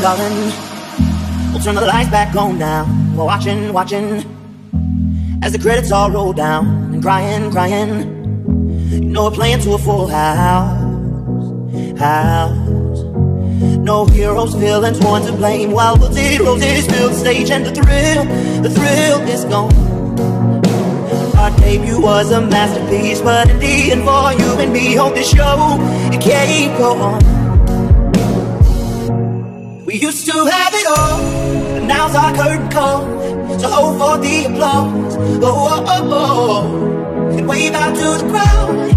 Darling, we'll turn the lights back on now. We're watching, watching as the credits all roll down and crying, crying. You know we're playing to a full house, house. No heroes, villains, one to blame. While the zeros fill the stage and the thrill, the thrill is gone. Our debut was a masterpiece, but in the end, for you and me, on this show, it can't go on. We used to have it all, but now's our curtain call. So hold for the applause. Oh, oh, oh, oh. And wave out to the crowd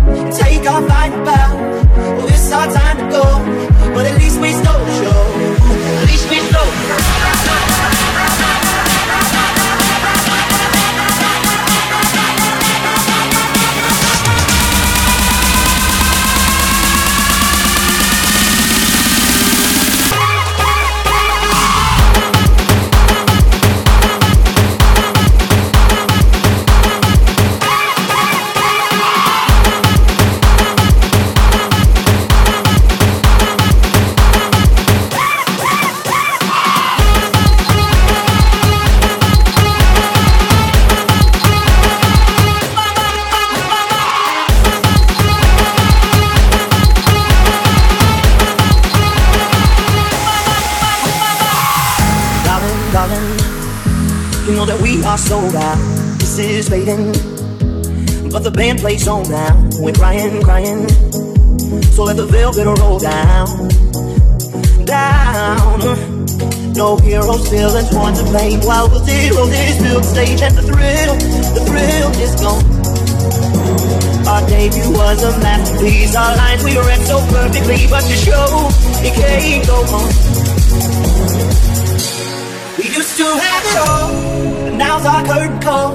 you know that we are sold out. This is fading, but the band plays on now. We're crying, crying, so let the velvet roll down, down. No heroes, villains, one to blame. While the zeros is built stage and the thrill, the thrill is gone. Our debut was a masterpiece. Our lines we read so perfectly, but the show it can't go on. We used to have it all, but now's our curtain call.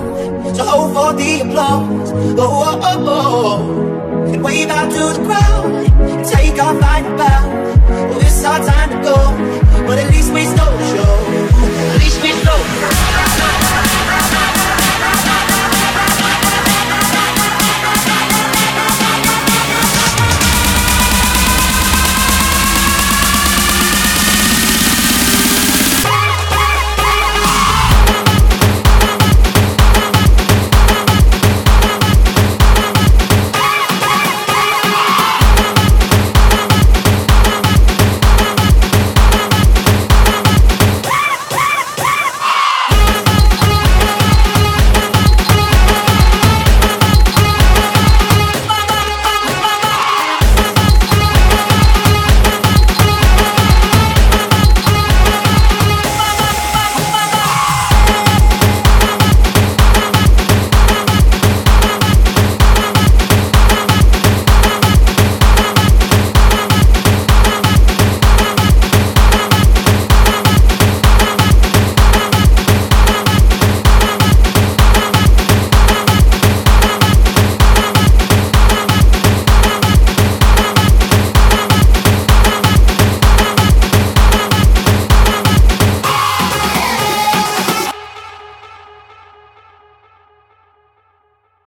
So hold for the applause. Oh, oh, oh, oh, oh. And wave out to the crowd and take our final bow. Well, it's our time to